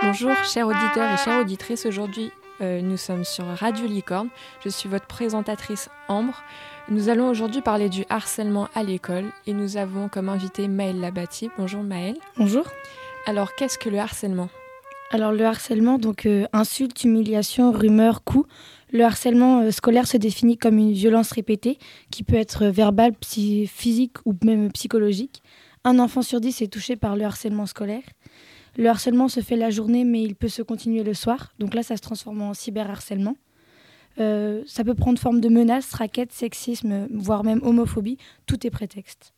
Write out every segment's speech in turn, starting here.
Bonjour, chers auditeurs et chères auditrices. Aujourd'hui, euh, nous sommes sur Radio Licorne. Je suis votre présentatrice Ambre. Nous allons aujourd'hui parler du harcèlement à l'école et nous avons comme invité Maëlle Labati. Bonjour Maëlle. Bonjour. Alors, qu'est-ce que le harcèlement? Alors, le harcèlement, donc euh, insulte, humiliation, rumeur, coup. Le harcèlement euh, scolaire se définit comme une violence répétée qui peut être verbale, physique ou même psychologique. Un enfant sur dix est touché par le harcèlement scolaire. Le harcèlement se fait la journée, mais il peut se continuer le soir. Donc là, ça se transforme en cyberharcèlement. Euh, ça peut prendre forme de menaces, raquettes, sexisme, voire même homophobie. Tout est prétexte.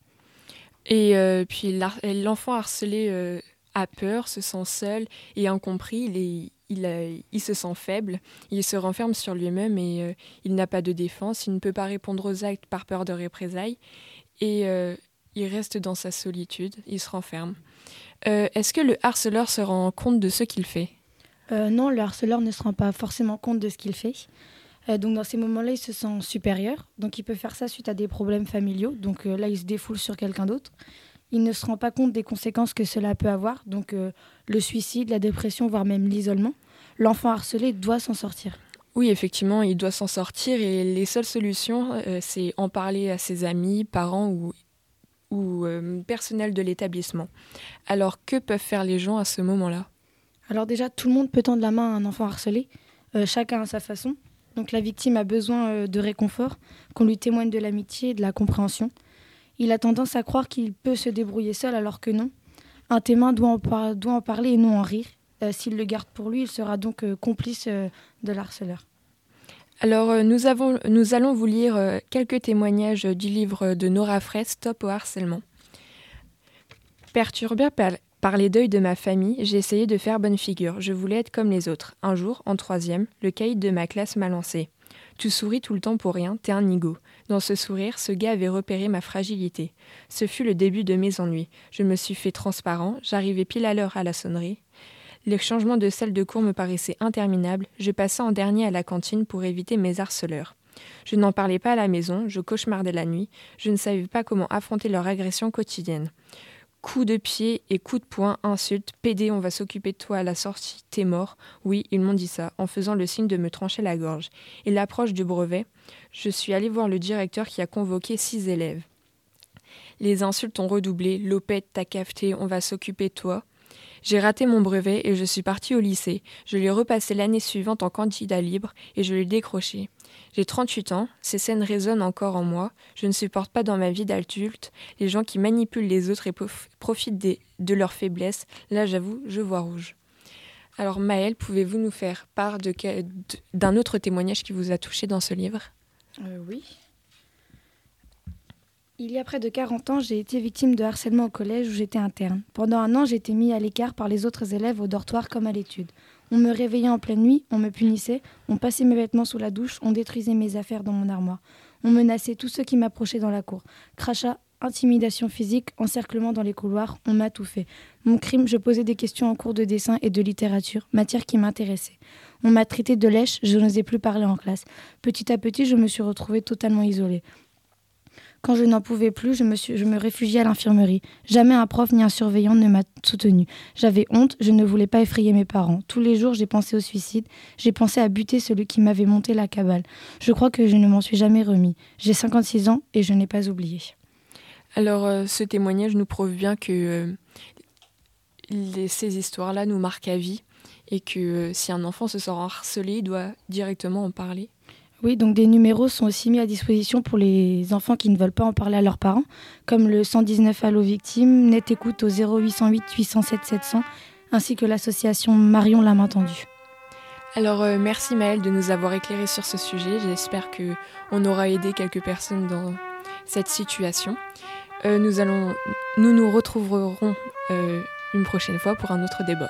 Et euh, puis l'enfant harcelé euh, a peur, se sent seul et incompris. Il, il, se sent faible, il se renferme sur lui-même et il n'a pas de défense. Il ne peut pas répondre aux actes par peur de représailles. Et il reste dans sa solitude, il se renferme. Euh, est-ce que le harceleur se rend compte de ce qu'il fait? Euh, Non, le harceleur ne se rend pas forcément compte de ce qu'il fait. Euh, donc dans ces moments-là, il se sent supérieur. Donc il peut faire ça suite à des problèmes familiaux. Donc là, il se défoule sur quelqu'un d'autre. Il ne se rend pas compte des conséquences que cela peut avoir. Donc le suicide, la dépression, voire même l'isolement. L'enfant harcelé doit s'en sortir. Oui, effectivement, il doit s'en sortir et les seules solutions, c'est en parler à ses amis, parents ou ou euh, personnel de l'établissement. Alors que peuvent faire les gens à ce moment-là? Alors déjà, tout le monde peut tendre la main à un enfant harcelé, euh, chacun à sa façon. Donc la victime a besoin euh, de réconfort, qu'on lui témoigne de l'amitié et de la compréhension. Il a tendance à croire qu'il peut se débrouiller seul alors que non. Un témoin doit en, doit en parler et non en rire. S'il le garde pour lui, il sera donc complice de l'harceleur. Alors, euh, nous, avons, nous, allons vous lire euh, quelques témoignages du livre de Nora Fraisse, Stop au harcèlement. Perturbée par, les deuils de ma famille, j'ai essayé de faire bonne figure. Je voulais être comme les autres. Un jour, en troisième, le caïd de ma classe m'a lancé. Tu souris tout le temps pour rien, t'es un nigo. Dans ce sourire, ce gars avait repéré ma fragilité. Ce fut le début de mes ennuis. Je me suis fait transparent, j'arrivais pile à l'heure à la sonnerie. Les changements de salle de cours me paraissaient interminables. Je passais en dernier à la cantine pour éviter mes harceleurs. Je n'en parlais pas à la maison, je cauchemardais la nuit, je ne savais pas comment affronter leur agression quotidienne. Coups de pied et coups de poing, insultes, pédé, on va s'occuper de toi à la sortie, t'es mort. Oui, ils m'ont dit ça, en faisant le signe de me trancher la gorge. Et l'approche du brevet, je suis allée voir le directeur qui a convoqué six élèves. Les insultes ont redoublé, Lopette, t'as cafeté, on va s'occuper de toi. J'ai raté mon brevet et je suis partie au lycée. Je l'ai repassé l'année suivante en candidat libre et je l'ai décroché. J'ai 38 ans, ces scènes résonnent encore en moi. Je ne supporte pas dans ma vie d'adulte les gens qui manipulent les autres et profitent de leurs faiblesses. Là, j'avoue, je vois rouge. Alors Maëlle, pouvez-vous nous faire part d'un autre témoignage qui vous a touché dans ce livre? Euh, Oui. Il y a près de 40 ans, j'ai été victime de harcèlement au collège où j'étais interne. Pendant un an, j'ai été mis à l'écart par les autres élèves au dortoir comme à l'étude. On me réveillait en pleine nuit, on me punissait, on passait mes vêtements sous la douche, on détruisait mes affaires dans mon armoire. On menaçait tous ceux qui m'approchaient dans la cour. Crachat, intimidation physique, encerclement dans les couloirs, on m'a tout fait. Mon crime, je posais des questions en cours de dessin et de littérature, matière qui m'intéressait. On m'a traité de lèche, je n'osais plus parler en classe. Petit à petit, je me suis retrouvée totalement isolée. Quand je n'en pouvais plus, je me, réfugiais à l'infirmerie. Jamais un prof ni un surveillant ne m'a soutenu. J'avais honte, je ne voulais pas effrayer mes parents. Tous les jours, j'ai pensé au suicide. J'ai pensé à buter celui qui m'avait monté la cabale. Je crois que je ne m'en suis jamais remis. J'ai 56 ans et je n'ai pas oublié. Alors, euh, ce témoignage nous prouve bien que euh, ces histoires-là nous marquent à vie et que euh, si un enfant se sent harcelé, il doit directement en parler. Oui, donc des numéros sont aussi mis à disposition pour les enfants qui ne veulent pas en parler à leurs parents, comme le 119 Allo Victimes, Net Écoute au 0808 807 700, ainsi que l'association Marion la. Alors euh, merci Maëlle de nous avoir éclairé sur ce sujet. J'espère que on aura aidé quelques personnes dans cette situation. Euh, nous allons, nous nous retrouverons euh, une prochaine fois pour un autre débat.